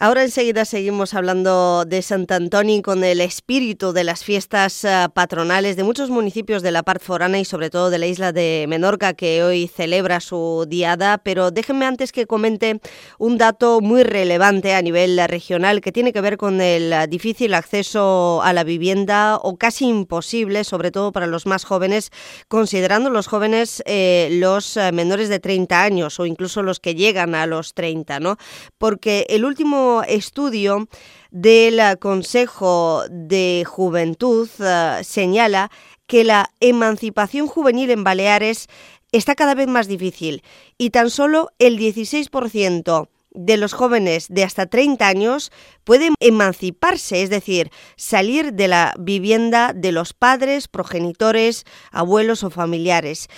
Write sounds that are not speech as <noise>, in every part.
Ahora enseguida seguimos hablando de Sant Antoni con el espíritu de las fiestas eh, patronales de muchos municipios de la parte forana y sobre todo de la isla de Menorca que hoy celebra su diada, pero déjenme antes que comente un dato muy relevante a nivel regional que tiene que ver con el difícil acceso a la vivienda o casi imposible, sobre todo para los más jóvenes, considerando los jóvenes eh, los eh, menores de 30 años o incluso los que llegan a los 30, ¿no? Porque el último estudio del Consejo de Juventud eh, señala que la emancipación juvenil en Baleares está cada vez más difícil y tan solo el 16% de los jóvenes de hasta 30 años pueden emanciparse, es decir, salir de la vivienda de los padres, progenitores, abuelos o familiares.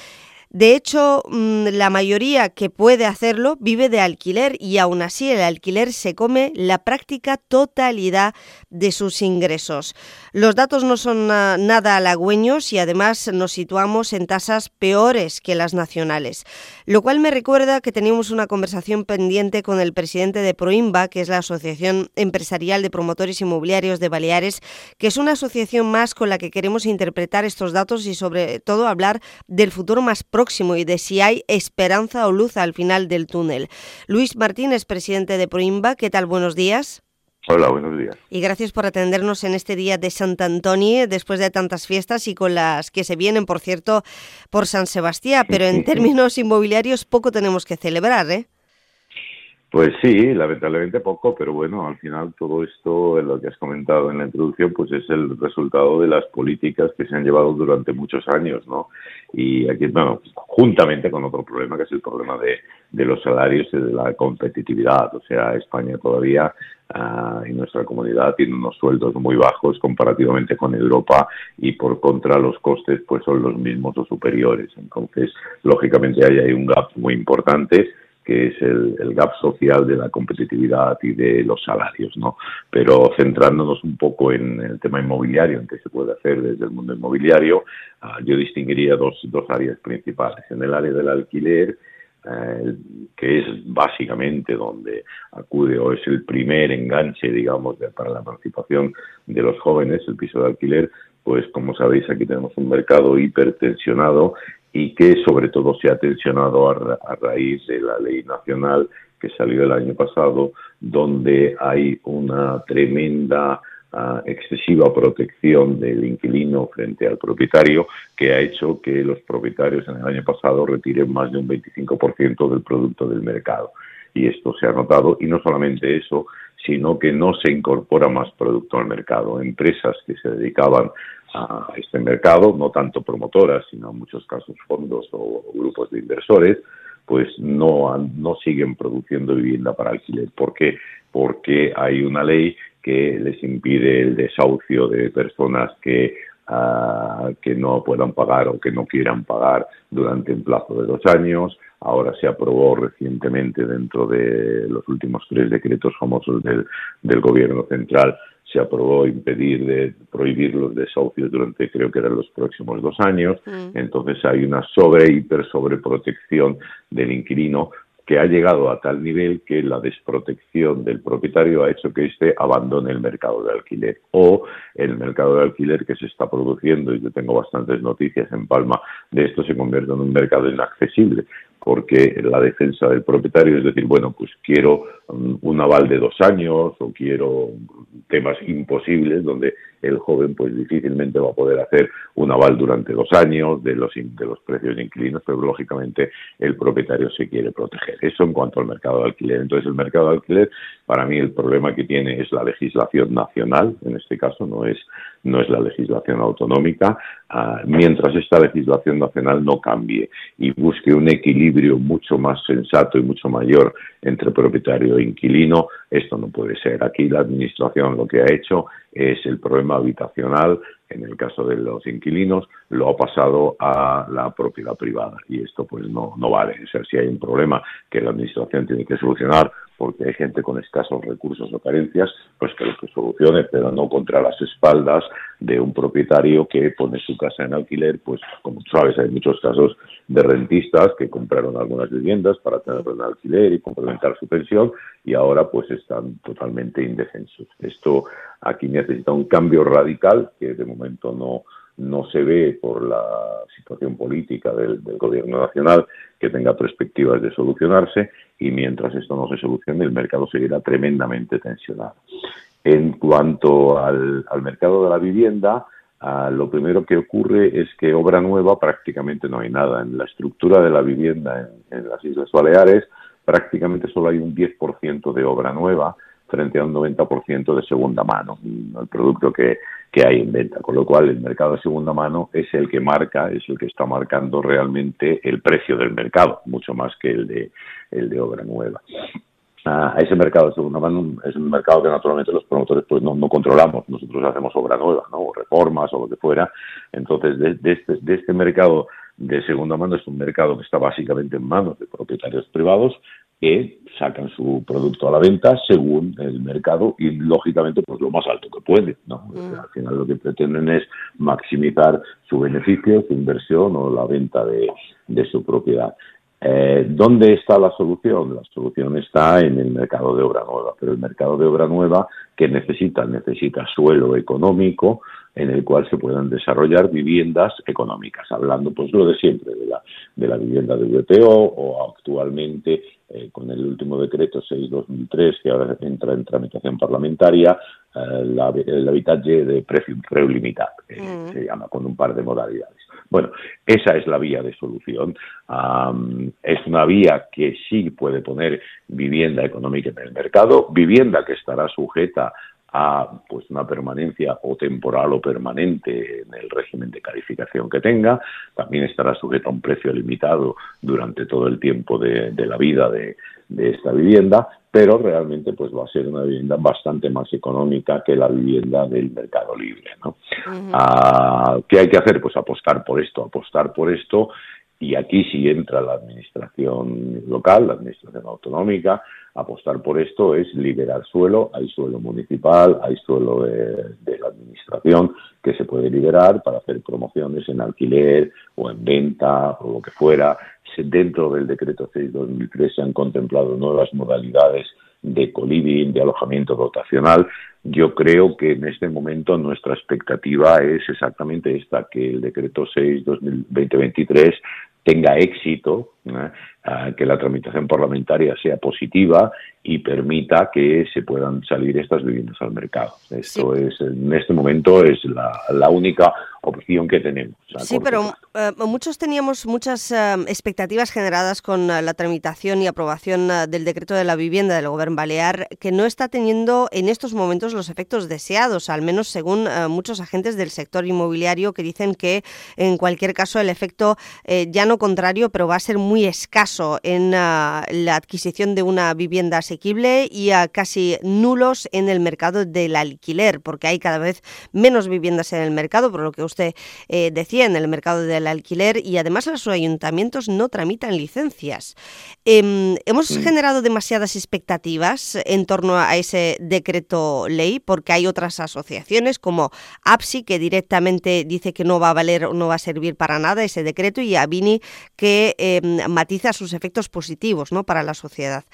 De hecho, mm, la mayoría que puede hacerlo vive de alquiler y aún así el alquiler se come la práctica totalidad de sus ingresos. Los datos no son nada halagüeños y además nos situamos en tasas peores que las nacionales, lo cual me recuerda que teníamos una conversación pendiente con el presidente de Proimba, que es la Asociación Empresarial de Promotores Inmobiliarios de Baleares, que es una asociación más con la que queremos interpretar estos datos y sobre todo hablar del futuro más próximo y de si hay esperanza o luz al final del túnel. Luis Martínez, presidente de Proimba, ¿qué tal? Buenos días. Hola, buenos días. Y gracias por atendernos en este día de Sant Antoni, después de tantas fiestas y con las que se vienen, por cierto, por San Sebastián. Pero en términos inmobiliarios poco tenemos que celebrar, ¿eh? Pues sí, lamentablemente poco, pero bueno, al final todo esto, lo que has comentado en la introducción, pues es el resultado de las políticas que se han llevado durante muchos años, ¿no? Y aquí, bueno, juntamente con otro problema, que es el problema de, de los salarios y de la competitividad. O sea, España todavía uh, y nuestra comunidad tiene unos sueldos muy bajos comparativamente con Europa y por contra los costes pues son los mismos o superiores. Entonces, lógicamente ahí hay un gap muy importante que es el, gap social de la competitividad y de los salarios, ¿no? Pero centrándonos un poco en el tema inmobiliario, en qué se puede hacer desde el mundo inmobiliario, ah, yo distinguiría dos, dos áreas principales. En el área del alquiler, eh, que es básicamente donde acude o es el primer enganche, digamos, para la participación de los jóvenes, el piso de alquiler, pues como sabéis aquí tenemos un mercado hipertensionado y que sobre todo se ha tensionado a, raíz de la ley nacional que salió el año pasado, donde hay una tremenda ah, excesiva protección del inquilino frente al propietario, que ha hecho que los propietarios en el año pasado retiren más de un 25% del producto del mercado. Y esto se ha notado, y no solamente eso, sino que no se incorpora más producto al mercado. Empresas que se dedicaban a este mercado, no tanto promotoras, sino en muchos casos fondos o grupos de inversores, pues no, no siguen produciendo vivienda para alquiler. ¿Por qué? Porque hay una ley que les impide el desahucio de personas que, ah, que no puedan pagar o que no quieran pagar durante un plazo de dos años. Ahora se aprobó recientemente dentro de los últimos tres decretos famosos del, del Gobierno central se aprobó impedir de prohibir los desahucios durante creo que eran los próximos dos años mm. entonces hay una sobre hiper sobreprotección del inquilino que ha llegado a tal nivel que la desprotección del propietario ha hecho que éste abandone el mercado de alquiler o el mercado de alquiler que se está produciendo, y yo tengo bastantes noticias en Palma de esto, se convierte en un mercado inaccesible porque la defensa del propietario es decir, bueno, pues quiero un aval de dos años o quiero temas imposibles donde el joven pues difícilmente va a poder hacer un aval durante dos años de los, de los precios de inquilinos, pero lógicamente el propietario se quiere proteger. Eso en cuanto al mercado de alquiler. Entonces el mercado de alquiler, para mí el problema que tiene es la legislación nacional, en este caso no es, no es la legislación autonómica, ah, mientras esta legislación nacional no cambie y busque un equilibrio mucho más sensato y mucho mayor entre propietario inquilino, esto no puede ser. Aquí la Administración lo que ha hecho es el problema habitacional, en el caso de los inquilinos, lo ha pasado a la propiedad privada y esto pues no, no vale. O sea, si hay un problema que la Administración tiene que solucionar porque hay gente con escasos recursos o carencias, pues que lo que solucione, pero no contra las espaldas de un propietario que pone su casa en alquiler, pues como sabes, hay muchos casos de rentistas que compraron algunas viviendas para tenerlo en alquiler y complementar su pensión y ahora pues están totalmente indefensos. Esto aquí necesita un cambio radical que de momento no, no se ve por la situación política del, gobierno nacional que tenga perspectivas de solucionarse y mientras esto no se solucione el mercado seguirá tremendamente tensionado. En cuanto al, mercado de la vivienda, ah, lo primero que ocurre es que obra nueva prácticamente no hay nada. En la estructura de la vivienda en las Islas Baleares prácticamente solo hay un 10% de obra nueva frente a un 90% de segunda mano, el producto que, hay en venta. Con lo cual, el mercado de segunda mano es el que marca, es el que está marcando realmente el precio del mercado, mucho más que el de, el de obra nueva. a ese mercado de segunda mano es un mercado que naturalmente los promotores pues no, controlamos. Nosotros hacemos obra nueva, ¿no? o reformas o lo que fuera. Entonces, de, este, de este mercado de segunda mano es un mercado que está básicamente en manos de propietarios privados que sacan su producto a la venta según el mercado y lógicamente pues lo más alto que pueden. ¿no? Mm. Al final lo que pretenden es maximizar su beneficio, su inversión o la venta de, de su propiedad. Eh, ¿Dónde está la solución? La solución está en el mercado de obra nueva, pero el mercado de obra nueva que necesita, necesita suelo económico en el cual se puedan desarrollar viviendas económicas, hablando pues lo de siempre, de la, de la vivienda de VPO o actualmente eh, con el último decreto 6-2003 que ahora entra en tramitación parlamentaria, eh, la, el habitaje de precio limitado, mm. se llama, con un par de modalidades. Bueno, esa es la vía de solución. es una vía que sí puede poner vivienda económica en el mercado, vivienda que estará sujeta a pues una permanencia o temporal o permanente en el régimen de calificación que tenga, también estará sujeta a un precio limitado durante todo el tiempo de, la vida de, esta vivienda, pero realmente pues va a ser una vivienda bastante más económica que la vivienda del mercado libre. ¿no? Ah, ¿Qué hay que hacer? Pues apostar por esto, apostar por esto y aquí sí entra la administración local, la administración autonómica, apostar por esto es liberar suelo, hay suelo municipal, hay suelo de, la administración que se puede liberar para hacer promociones en alquiler o en venta o lo que fuera. Dentro del decreto 6-2003 se han contemplado nuevas modalidades de coliving, de alojamiento dotacional. Yo creo que en este momento nuestra expectativa es exactamente esta, que el decreto 6-2023 tenga éxito, que la tramitación parlamentaria sea positiva y permita que se puedan salir estas viviendas al mercado. Esto es, en este momento, es la, única opción que tenemos. Sí, pero eh, muchos teníamos muchas eh, expectativas generadas con eh, la tramitación y aprobación del decreto de la vivienda del Gobierno Balear, que no está teniendo en estos momentos los efectos deseados, al menos según muchos agentes del sector inmobiliario que dicen que en cualquier caso el efecto ya no contrario, pero va a ser muy escaso en la adquisición de una vivienda asequible y a casi nulos en el mercado del alquiler, porque hay cada vez menos viviendas en el mercado, por lo que usted eh, decía, en el mercado del alquiler, y además los ayuntamientos no tramitan licencias. Em, ¿Hemos mm. generado demasiadas expectativas en torno a ese decreto ley? Porque hay otras asociaciones como APSI que directamente dice que no va a valer, no va a servir para nada ese decreto, y Avini que em, matiza sus efectos positivos ¿no? para la sociedad.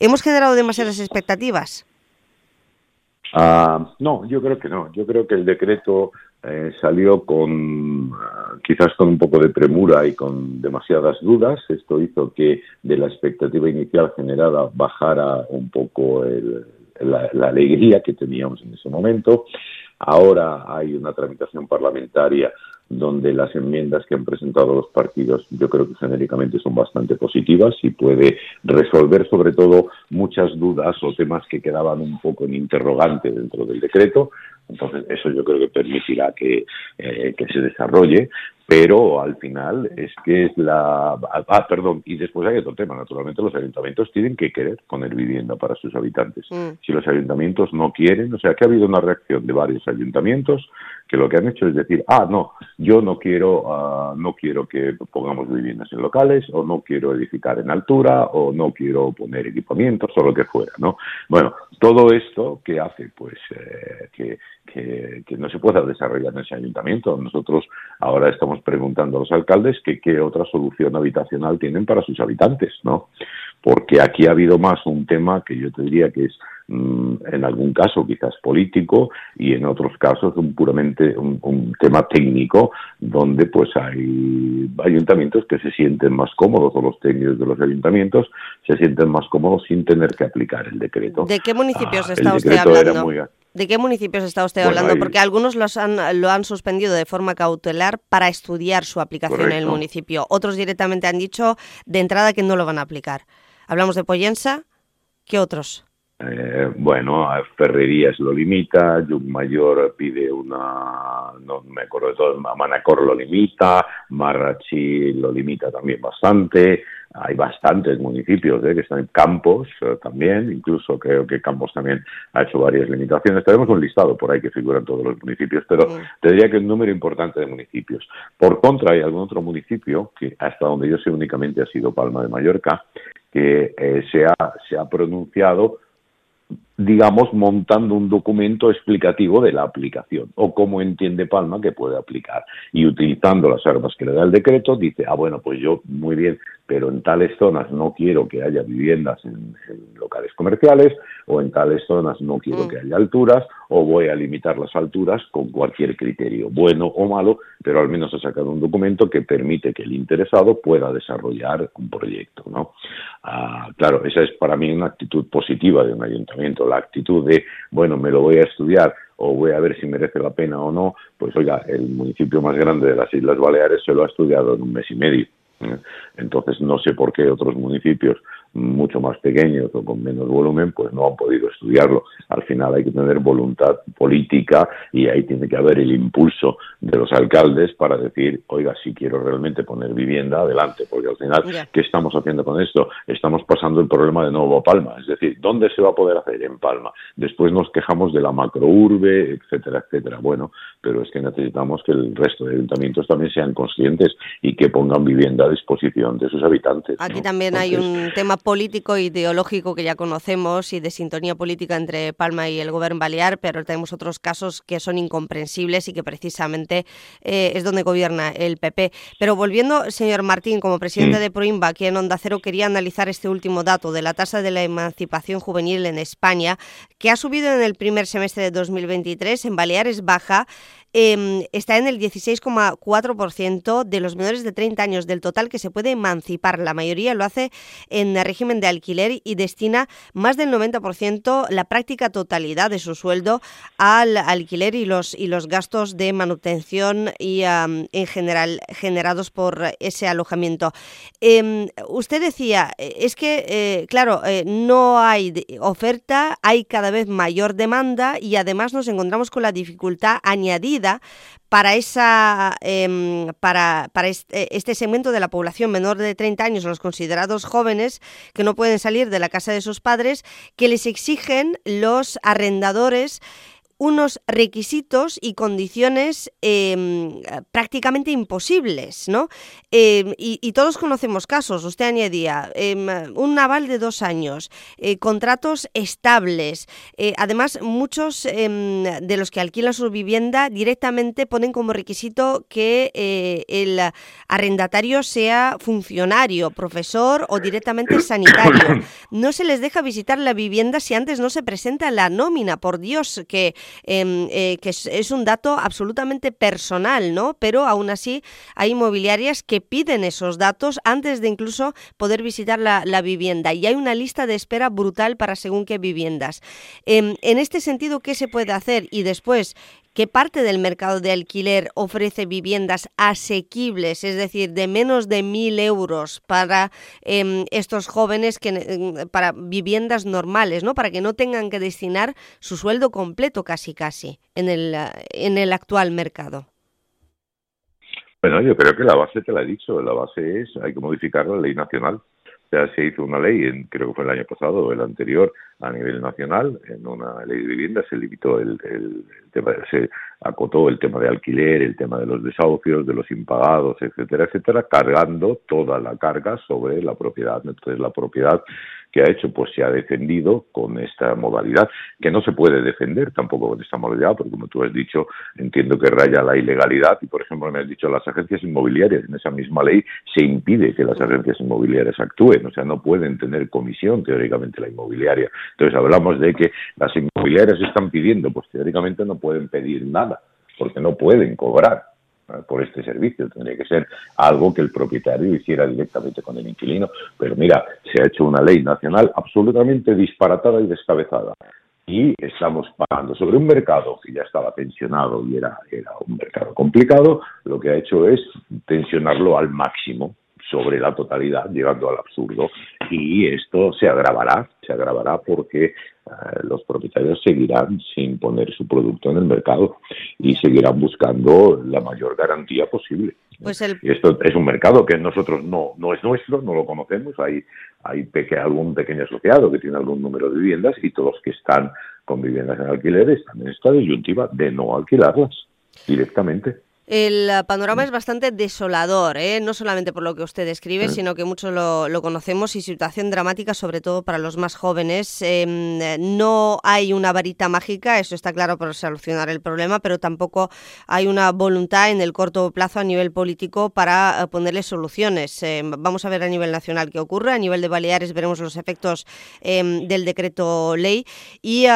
¿Hemos generado demasiadas expectativas? Ah, no, yo creo que no. Yo creo que el decreto eh, salió con ah, quizás con un poco de premura y con demasiadas dudas. Esto hizo que de la expectativa inicial generada bajara un poco la, alegría que teníamos en ese momento. Ahora hay una tramitación parlamentaria donde las enmiendas que han presentado los partidos yo creo que genéricamente son bastante positivas y puede resolver sobre todo muchas dudas o temas que quedaban un poco en interrogante dentro del decreto. Entonces eso yo creo que permitirá que, eh, que se desarrolle pero al final es que es la... Ah, perdón, y después hay otro tema, naturalmente los ayuntamientos tienen que querer poner vivienda para sus habitantes. Mm. Si los ayuntamientos no quieren, o sea que ha habido una reacción de varios ayuntamientos que lo que han hecho es decir, ah, no, yo no quiero, uh, no quiero que pongamos viviendas en locales, o no quiero edificar en altura, o no quiero poner equipamientos, o lo que fuera, ¿no? Bueno, todo esto, ¿qué hace? Pues eh, que, que, que, no se pueda desarrollar en ese ayuntamiento. Nosotros ahora estamos preguntando a los alcaldes que qué otra solución habitacional tienen para sus habitantes, ¿no? Porque aquí ha habido más un tema que yo te diría que es Mm, en algún caso quizás político y en otros casos un puramente un, tema técnico donde pues hay ayuntamientos que se sienten más cómodos o los técnicos de los ayuntamientos se sienten más cómodos sin tener que aplicar el decreto. ¿De qué municipios ah, está usted hablando? ¿De qué municipios está usted hablando? Porque algunos los han, lo han suspendido de forma cautelar para estudiar su aplicación en el municipio. Otros directamente han dicho de entrada que no lo van a aplicar. Hablamos de Poyensa. ¿Qué otros? Eh, bueno, Ferrerías lo limita, Mayor pide una, no me acuerdo de todo, Manacor lo limita, Marrachi lo limita también bastante, hay bastantes municipios eh, que están en Campos eh, también, incluso creo que Campos también ha hecho varias limitaciones. Tenemos un listado por ahí que figuran todos los municipios, pero te diría que un número importante de municipios. Por contra, hay algún otro municipio que hasta donde yo sé únicamente ha sido Palma de Mallorca, que se, ha, se ha pronunciado digamos, montando un documento explicativo de la aplicación o cómo entiende Palma que puede aplicar. Y utilizando las armas que le da el decreto, dice, ah, bueno, pues yo, muy bien, pero en tales zonas no quiero que haya viviendas en, locales comerciales o en tales zonas no quiero mm. que haya alturas o voy a limitar las alturas con cualquier criterio, bueno o malo, pero al menos ha sacado un documento que permite que el interesado pueda desarrollar un proyecto. ¿no? Ah, claro, esa es para mí una actitud positiva de un ayuntamiento la actitud de, bueno, me lo voy a estudiar o voy a ver si merece la pena o no, pues oiga, el municipio más grande de las Islas Baleares se lo ha estudiado en un mes y medio. ¿eh? Entonces no sé por qué otros municipios mucho más pequeños o con menos volumen, pues no han podido estudiarlo. Al final hay que tener voluntad política y ahí tiene que haber el impulso de los alcaldes para decir, oiga, si quiero realmente poner vivienda, adelante, porque al final, ¿qué estamos haciendo con esto? Estamos pasando el problema de nuevo a Palma, es decir, ¿dónde se va a poder hacer? En Palma. Después nos quejamos de la macrourbe, etcétera, etcétera. Bueno, pero es que necesitamos que el resto de ayuntamientos también sean conscientes y que pongan vivienda a disposición de sus habitantes. Aquí también hay un tema político e ideológico que ya conocemos y de sintonía política entre Palma y el gobierno balear, pero tenemos otros casos que son incomprensibles y que precisamente eh, es donde gobierna el PP. Pero volviendo, señor Martín, como presidente de Proimba, aquí en Onda Cero, quería analizar este último dato de la tasa de la emancipación juvenil en España, que ha subido en el primer semestre de 2023, en Baleares baja, Em, está en el 16,4% de los menores de 30 años del total que se puede emancipar. La mayoría lo hace en régimen de alquiler y destina más del 90%, la práctica totalidad de su sueldo al alquiler y los, y los gastos de manutención y en general generados por ese alojamiento. Em, usted decía, es que, eh, claro, eh, no hay oferta, hay cada vez mayor demanda y además nos encontramos con la dificultad añadida para, esa, em, para, para este, este, segmento de la población menor de 30 años, los considerados jóvenes que no pueden salir de la casa de sus padres, que les exigen los arrendadores unos requisitos y condiciones em, prácticamente imposibles, ¿no? Em, y, todos conocemos casos, usted añadía, em, un naval de dos años, eh, contratos estables. Eh, además, muchos de los que alquilan su vivienda directamente ponen como requisito que eh, el arrendatario sea funcionario, profesor o directamente <coughs> sanitario. No se les deja visitar la vivienda si antes no se presenta la nómina, por Dios, que eh, que es, un dato absolutamente personal, ¿no? Pero aún así hay inmobiliarias que piden esos datos antes de incluso poder visitar la, vivienda y hay una lista de espera brutal para según qué viviendas. Em, en este sentido, ¿qué se puede hacer? Y después, ¿Qué parte del mercado de alquiler ofrece viviendas asequibles, es decir, de menos de mil euros para em, estos jóvenes, em, para viviendas normales, ¿no? para que no tengan que destinar su sueldo completo casi casi en el, en el actual mercado? Bueno, yo creo que la base te la he dicho, la base es hay que modificar la ley nacional ya se hizo una ley, en, creo que fue el año pasado o el anterior, a nivel nacional, en una ley de vivienda se limitó el, el, tema, se acotó el tema de alquiler, el tema de los desahucios, de los impagados, etcétera, etcétera, cargando toda la carga sobre la propiedad. Entonces la propiedad que ha hecho pues se ha defendido con esta modalidad, que no se puede defender tampoco con esta modalidad, porque como tú has dicho, entiendo que raya la ilegalidad y por ejemplo me has dicho las agencias inmobiliarias, en esa misma ley se impide que las agencias inmobiliarias actúen, o sea, no pueden tener comisión teóricamente la inmobiliaria. Entonces hablamos de que las inmobiliarias están pidiendo, pues teóricamente no pueden pedir nada, porque no pueden cobrar por este servicio. Tendría que ser algo que el propietario hiciera directamente con el inquilino. Pero mira, se ha hecho una ley nacional absolutamente disparatada y descabezada. Y estamos pagando sobre un mercado que ya estaba tensionado y era, era un mercado complicado, lo que ha hecho es tensionarlo al máximo sobre la totalidad, llegando al absurdo. Y esto se agravará, se agravará porque eh, los propietarios seguirán sin poner su producto en el mercado y seguirán buscando la mayor garantía posible. Pues y esto es un mercado que nosotros no, no es nuestro, no lo conocemos. Hay, hay algún pequeño asociado que tiene algún número de viviendas y todos los que están con viviendas en alquiler están en esta disyuntiva de no alquilarlas directamente. El panorama es bastante desolador, ¿eh? no solamente por lo que usted describe, sino que muchos lo, conocemos y situación dramática, sobre todo para los más jóvenes. Em, no hay una varita mágica, eso está claro, para solucionar el problema, pero tampoco hay una voluntad en el corto plazo a nivel político para eh, ponerle soluciones. Em, vamos a ver a nivel nacional qué ocurre, a nivel de Baleares veremos los efectos em, del decreto ley y,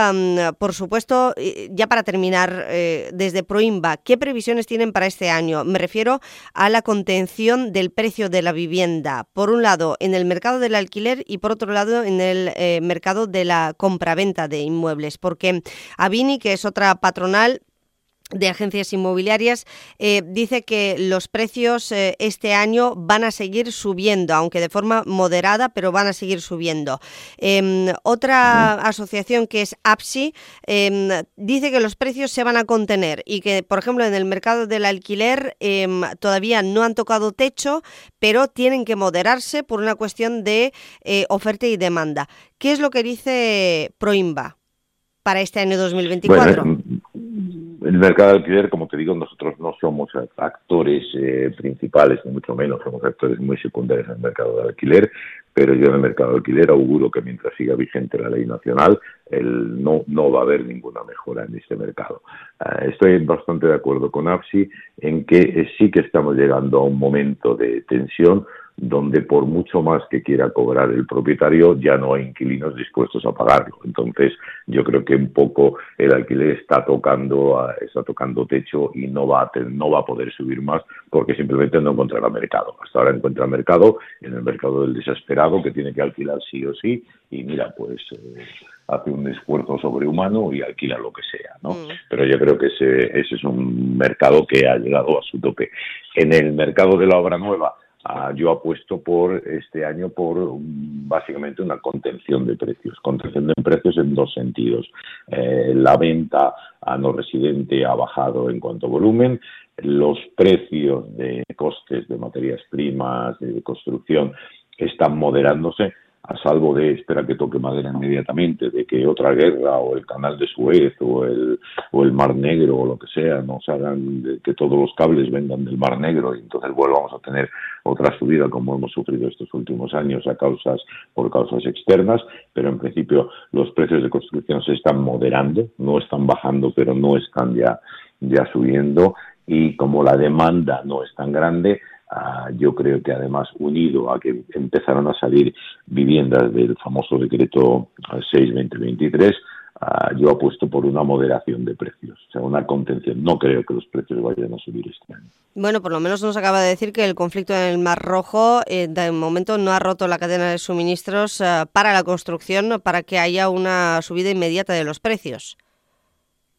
por supuesto, ya para terminar, eh, desde Proimba, ¿qué previsiones tienen para este año. Me refiero a la contención del precio de la vivienda, por un lado en el mercado del alquiler y por otro lado en el eh, mercado de la compraventa de inmuebles, porque Avini, que es otra patronal, de agencias inmobiliarias eh, dice que los precios eh, este año van a seguir subiendo, aunque de forma moderada, pero van a seguir subiendo. Em, otra asociación que es APSI em, dice que los precios se van a contener y que, por ejemplo, en el mercado del alquiler em, todavía no han tocado techo, pero tienen que moderarse por una cuestión de eh, oferta y demanda. ¿Qué es lo que dice Proimba para este año 2024? El mercado de alquiler, como te digo, nosotros no somos actores eh, principales, ni mucho menos, somos actores muy secundarios en el mercado de alquiler, pero yo en el mercado de alquiler auguro que mientras siga vigente la ley nacional, el, no, no va a haber ninguna mejora en este mercado. Eh, estoy bastante de acuerdo con APSI en que eh, sí que estamos llegando a un momento de tensión donde por mucho más que quiera cobrar el propietario ya no hay inquilinos dispuestos a pagarlo. Entonces, yo creo que un poco el alquiler está tocando está tocando techo y no va a no va a poder subir más porque simplemente no encontrará mercado. Hasta ahora encuentra mercado en el mercado del desesperado que tiene que alquilar sí o sí y mira, pues eh, hace un esfuerzo sobrehumano y alquila lo que sea, ¿no? Mm. Pero yo creo que ese, ese es un mercado que ha llegado a su tope. En el mercado de la obra nueva, Ah, yo apuesto por este año por básicamente una contención de precios, contención de precios en dos sentidos. Eh, la venta a no residente ha bajado en cuanto a volumen, los precios de costes de materias primas, de construcción, están moderándose a salvo de esperar que toque madera inmediatamente, de que otra guerra o el canal de Suez o el, o el Mar Negro o lo que sea nos hagan que todos los cables vengan del Mar Negro y entonces volvamos a tener otra subida como hemos sufrido estos últimos años a causas por causas externas, pero en principio los precios de construcción se están moderando, no están bajando, pero no están ya ya subiendo y como la demanda no es tan grande, Ah, yo creo que además unido a que empezaron a salir viviendas del famoso decreto 6-2023, ah, yo apuesto por una moderación de precios, o sea, una contención. No creo que los precios vayan a subir este año. Bueno, por lo menos nos acaba de decir que el conflicto en el Mar Rojo eh, de momento no ha roto la cadena de suministros ah, para la construcción para que haya una subida inmediata de los precios.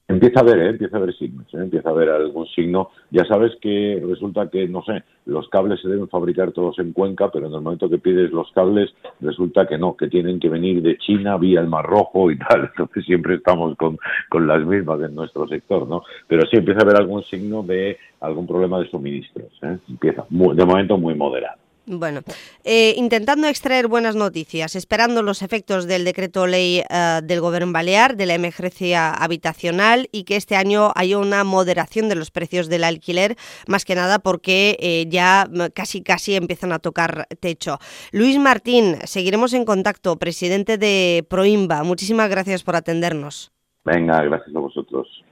Empieza a ver, ¿eh? empieza a ver signos, ¿eh? empieza a ver algún signo. Ya sabes que resulta que, no sé, los cables se deben fabricar todos en Cuenca, pero en el momento que pides los cables resulta que no, que tienen que venir de China vía el Mar Rojo y tal. <laughs> Entonces siempre estamos con, con las mismas en nuestro sector, ¿no? Pero sí empieza a haber algún signo de algún problema de suministros. ¿eh? Empieza, de momento muy moderado. Bueno, eh, intentando extraer buenas noticias, esperando los efectos del decreto ley eh, del Gobierno Balear de la emergencia habitacional y que este año haya una moderación de los precios del alquiler, más que nada porque eh, ya casi casi empiezan a tocar techo. Luis Martín, seguiremos en contacto, presidente de Proimba. Muchísimas gracias por atendernos. Venga, gracias a vosotros.